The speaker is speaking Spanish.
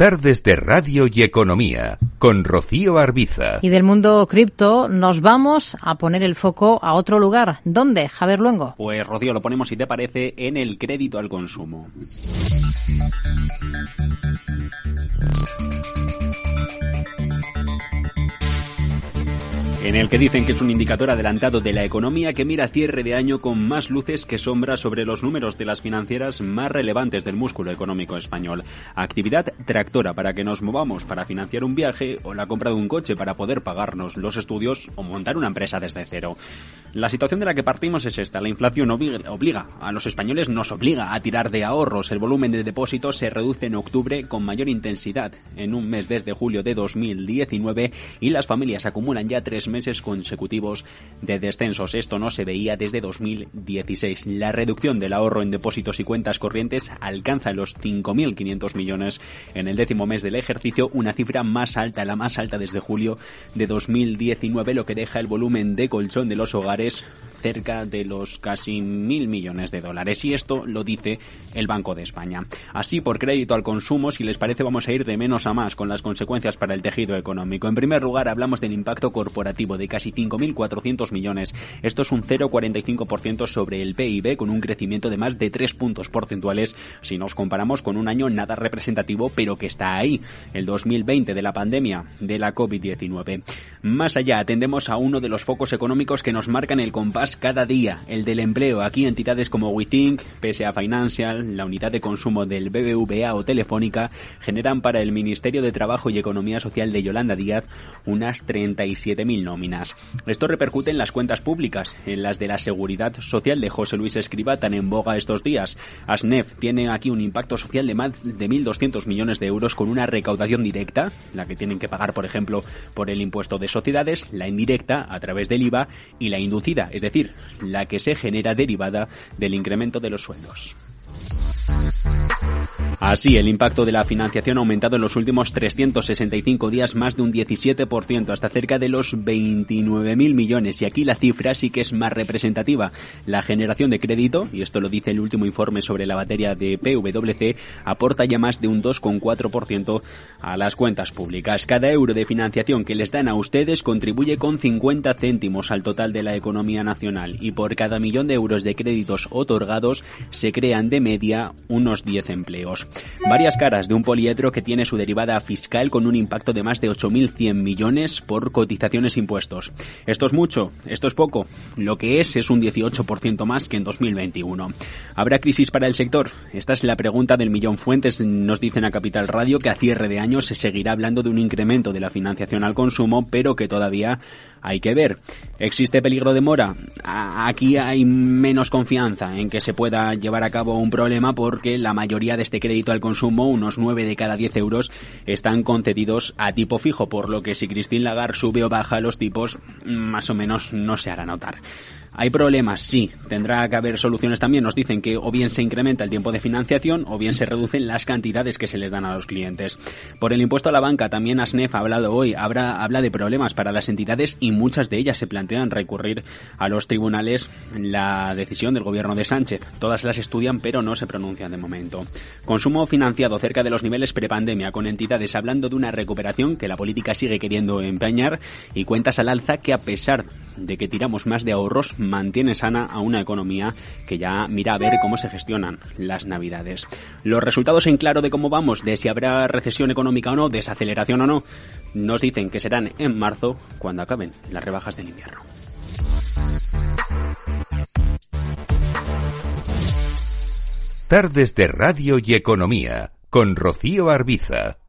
Tardes de Radio y Economía con Rocío Arbiza. Y del mundo cripto nos vamos a poner el foco a otro lugar. ¿Dónde, Javier Luengo? Pues Rocío, lo ponemos si te parece en el crédito al consumo. En el que dicen que es un indicador adelantado de la economía que mira cierre de año con más luces que sombras sobre los números de las financieras más relevantes del músculo económico español. Actividad tractora para que nos movamos para financiar un viaje o la compra de un coche para poder pagarnos los estudios o montar una empresa desde cero. La situación de la que partimos es esta. La inflación obliga, a los españoles, nos obliga a tirar de ahorros. El volumen de depósitos se reduce en octubre con mayor intensidad en un mes desde julio de 2019 y las familias acumulan ya tres meses consecutivos de descensos. Esto no se veía desde 2016. La reducción del ahorro en depósitos y cuentas corrientes alcanza los 5.500 millones en el décimo mes del ejercicio, una cifra más alta, la más alta desde julio de 2019, lo que deja el volumen de colchón de los hogares populares cerca de los casi mil millones de dólares. Y esto lo dice el Banco de España. Así, por crédito al consumo, si les parece, vamos a ir de menos a más con las consecuencias para el tejido económico. En primer lugar, hablamos del impacto corporativo de casi 5.400 millones. Esto es un 0,45% sobre el PIB, con un crecimiento de más de 3 puntos porcentuales si nos comparamos con un año nada representativo, pero que está ahí, el 2020 de la pandemia de la COVID-19. Más allá, atendemos a uno de los focos económicos que nos marca en el compás cada día, el del empleo. Aquí entidades como WeThink, PSA Financial, la unidad de consumo del BBVA o Telefónica generan para el Ministerio de Trabajo y Economía Social de Yolanda Díaz unas 37.000 nóminas. Esto repercute en las cuentas públicas, en las de la Seguridad Social de José Luis Escriba tan en boga estos días. ASNEF tiene aquí un impacto social de más de 1.200 millones de euros con una recaudación directa, la que tienen que pagar, por ejemplo, por el impuesto de sociedades, la indirecta a través del IVA y la inducida es decir, la que se genera derivada del incremento de los sueldos. Así, el impacto de la financiación ha aumentado en los últimos 365 días más de un 17%, hasta cerca de los 29.000 millones. Y aquí la cifra sí que es más representativa. La generación de crédito, y esto lo dice el último informe sobre la batería de PwC, aporta ya más de un 2,4% a las cuentas públicas. Cada euro de financiación que les dan a ustedes contribuye con 50 céntimos al total de la economía nacional. Y por cada millón de euros de créditos otorgados se crean de media unos 10 empleos. Varias caras de un poliedro que tiene su derivada fiscal con un impacto de más de 8.100 millones por cotizaciones e impuestos. ¿Esto es mucho? ¿Esto es poco? Lo que es es un 18% más que en 2021. ¿Habrá crisis para el sector? Esta es la pregunta del millón fuentes. Nos dicen a Capital Radio que a cierre de año se seguirá hablando de un incremento de la financiación al consumo, pero que todavía hay que ver. ¿Existe peligro de mora? Aquí hay menos confianza en que se pueda llevar a cabo un problema porque la mayoría de este crédito al consumo, unos 9 de cada 10 euros, están concedidos a tipo fijo, por lo que si Christine Lagarde sube o baja los tipos, más o menos no se hará notar. ¿Hay problemas? Sí. Tendrá que haber soluciones también. Nos dicen que o bien se incrementa el tiempo de financiación o bien se reducen las cantidades que se les dan a los clientes. Por el impuesto a la banca, también ASNEF ha hablado hoy, habla de problemas para las entidades muchas de ellas se plantean recurrir a los tribunales la decisión del gobierno de Sánchez. Todas las estudian pero no se pronuncian de momento. Consumo financiado cerca de los niveles prepandemia con entidades hablando de una recuperación que la política sigue queriendo empeñar y cuentas al alza que a pesar de que tiramos más de ahorros mantiene sana a una economía que ya mira a ver cómo se gestionan las navidades. Los resultados en claro de cómo vamos, de si habrá recesión económica o no, desaceleración o no, nos dicen que serán en marzo cuando acaben las rebajas del invierno. Tardes de Radio y Economía con Rocío Arbiza.